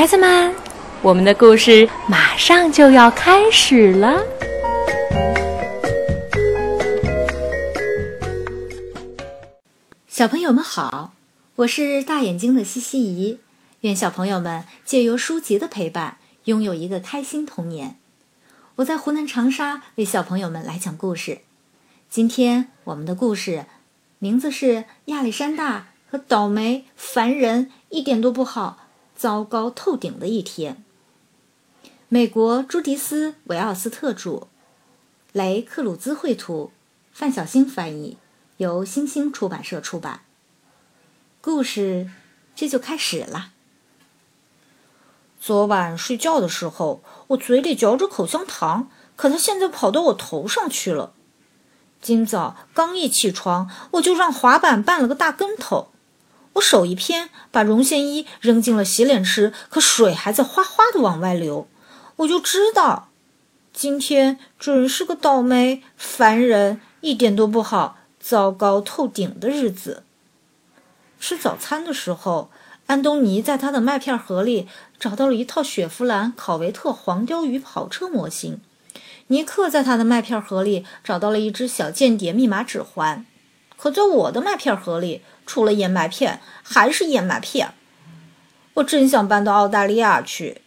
孩子们，我们的故事马上就要开始了。小朋友们好，我是大眼睛的西西姨。愿小朋友们借由书籍的陪伴，拥有一个开心童年。我在湖南长沙为小朋友们来讲故事。今天我们的故事名字是《亚历山大和倒霉烦人一点都不好，糟糕透顶的一天》。美国朱迪斯·韦奥斯特著，雷克鲁兹绘图，范小新翻译。由星星出版社出版。故事这就开始了。昨晚睡觉的时候，我嘴里嚼着口香糖，可它现在跑到我头上去了。今早刚一起床，我就让滑板绊了个大跟头。我手一偏，把绒线衣扔进了洗脸池，可水还在哗哗的往外流。我就知道，今天准是个倒霉、烦人，一点都不好。糟糕透顶的日子。吃早餐的时候，安东尼在他的麦片盒里找到了一套雪佛兰考维特黄鲷鱼跑车模型。尼克在他的麦片盒里找到了一只小间谍密码指环。可在我的麦片盒里，除了燕麦片，还是燕麦片。我真想搬到澳大利亚去。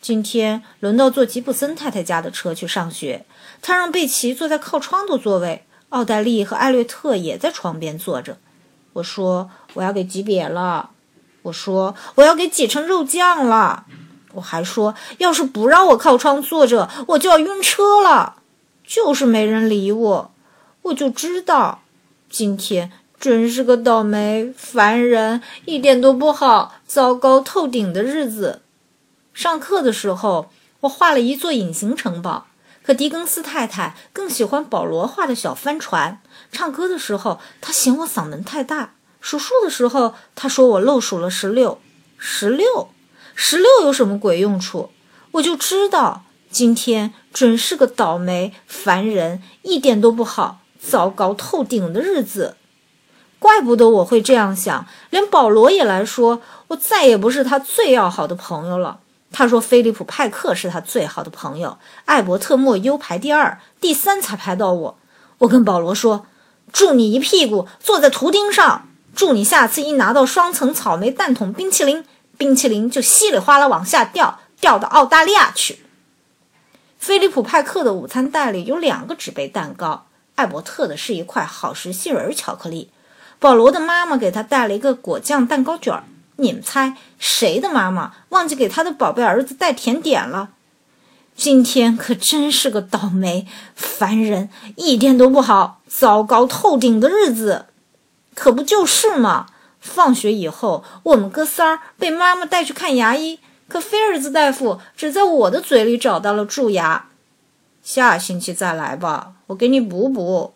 今天轮到坐吉普森太太家的车去上学，他让贝奇坐在靠窗的座位。奥黛丽和艾略特也在床边坐着。我说：“我要给挤瘪了。”我说：“我要给挤成肉酱了。”我还说：“要是不让我靠窗坐着，我就要晕车了。”就是没人理我。我就知道，今天真是个倒霉、烦人、一点都不好、糟糕透顶的日子。上课的时候，我画了一座隐形城堡。可狄更斯太太更喜欢保罗画的小帆船。唱歌的时候，他嫌我嗓门太大；数数的时候，他说我漏数了十六。十六，十六有什么鬼用处？我就知道今天准是个倒霉、烦人、一点都不好、糟糕透顶的日子。怪不得我会这样想，连保罗也来说，我再也不是他最要好的朋友了。他说：“菲利普·派克是他最好的朋友，艾伯特·莫优排第二，第三才排到我。”我跟保罗说：“祝你一屁股坐在图钉上，祝你下次一拿到双层草莓蛋筒冰淇淋，冰淇淋就稀里哗啦往下掉，掉到澳大利亚去。”菲利普·派克的午餐袋里有两个纸杯蛋糕，艾伯特的是一块好时杏仁巧克力，保罗的妈妈给他带了一个果酱蛋糕卷儿。你们猜谁的妈妈忘记给他的宝贝儿子带甜点了？今天可真是个倒霉、烦人、一点都不好、糟糕透顶的日子，可不就是嘛？放学以后，我们哥仨儿被妈妈带去看牙医，可菲尔兹大夫只在我的嘴里找到了蛀牙。下星期再来吧，我给你补补。”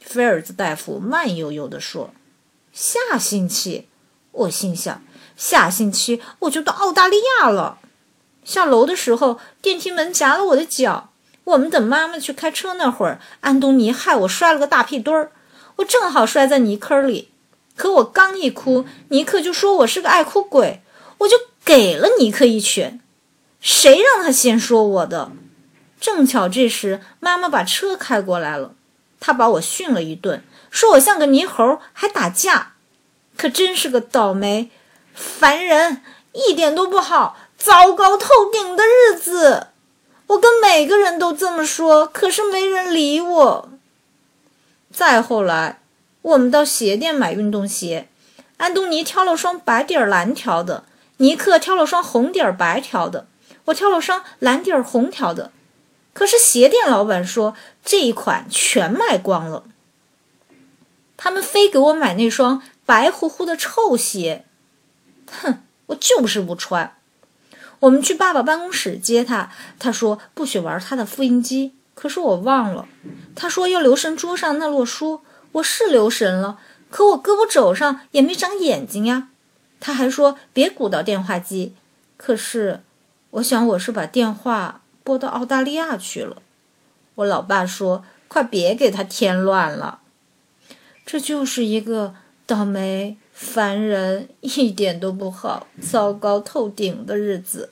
菲尔兹大夫慢悠悠地说。“下星期。”我心想。下星期我就到澳大利亚了。下楼的时候，电梯门夹了我的脚。我们等妈妈去开车那会儿，安东尼害我摔了个大屁墩儿，我正好摔在泥坑里。可我刚一哭，尼克就说我是个爱哭鬼，我就给了尼克一拳。谁让他先说我的？正巧这时妈妈把车开过来了，她把我训了一顿，说我像个泥猴，还打架。可真是个倒霉。烦人，一点都不好，糟糕透顶的日子。我跟每个人都这么说，可是没人理我。再后来，我们到鞋店买运动鞋，安东尼挑了双白底蓝条的，尼克挑了双红底白条的，我挑了双蓝底红条的。可是鞋店老板说这一款全卖光了，他们非给我买那双白乎乎的臭鞋。哼，我就是不穿。我们去爸爸办公室接他，他说不许玩他的复印机。可是我忘了，他说要留神桌上那摞书。我是留神了，可我胳膊肘上也没长眼睛呀。他还说别鼓捣电话机。可是，我想我是把电话拨到澳大利亚去了。我老爸说快别给他添乱了。这就是一个倒霉。烦人，一点都不好，糟糕透顶的日子。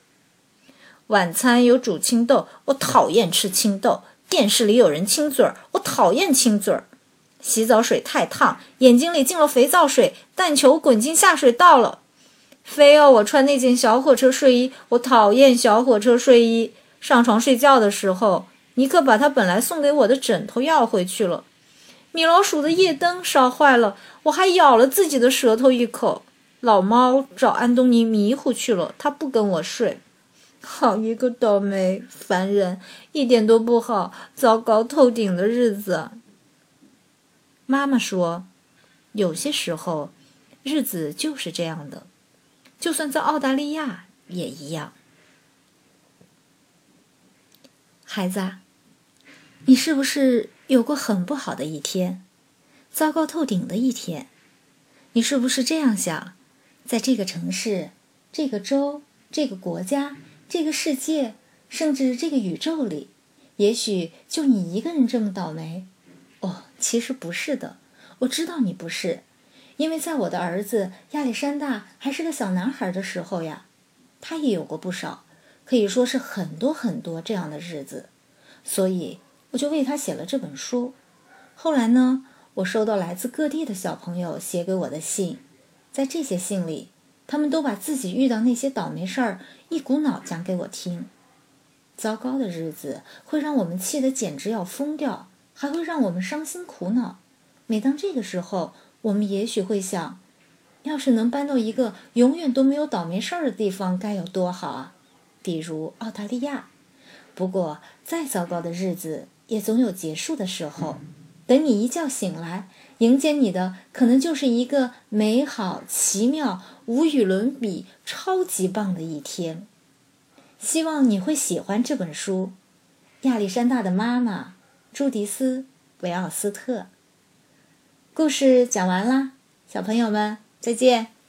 晚餐有煮青豆，我讨厌吃青豆。电视里有人亲嘴儿，我讨厌亲嘴儿。洗澡水太烫，眼睛里进了肥皂水，蛋球滚进下水道了。非要我穿那件小火车睡衣，我讨厌小火车睡衣。上床睡觉的时候，尼克把他本来送给我的枕头要回去了。米老鼠的夜灯烧坏了，我还咬了自己的舌头一口。老猫找安东尼迷糊去了，他不跟我睡。好一个倒霉、烦人，一点都不好，糟糕透顶的日子。妈妈说：“有些时候，日子就是这样的，就算在澳大利亚也一样。”孩子，你是不是有过很不好的一天，糟糕透顶的一天？你是不是这样想？在这个城市、这个州、这个国家、这个世界，甚至这个宇宙里，也许就你一个人这么倒霉？哦，其实不是的，我知道你不是，因为在我的儿子亚历山大还是个小男孩的时候呀，他也有过不少。可以说是很多很多这样的日子，所以我就为他写了这本书。后来呢，我收到来自各地的小朋友写给我的信，在这些信里，他们都把自己遇到那些倒霉事儿一股脑讲给我听。糟糕的日子会让我们气得简直要疯掉，还会让我们伤心苦恼。每当这个时候，我们也许会想，要是能搬到一个永远都没有倒霉事儿的地方，该有多好啊！比如澳大利亚，不过再糟糕的日子也总有结束的时候。等你一觉醒来，迎接你的可能就是一个美好、奇妙、无与伦比、超级棒的一天。希望你会喜欢这本书，《亚历山大的妈妈》，朱迪斯·维奥斯特。故事讲完啦，小朋友们再见。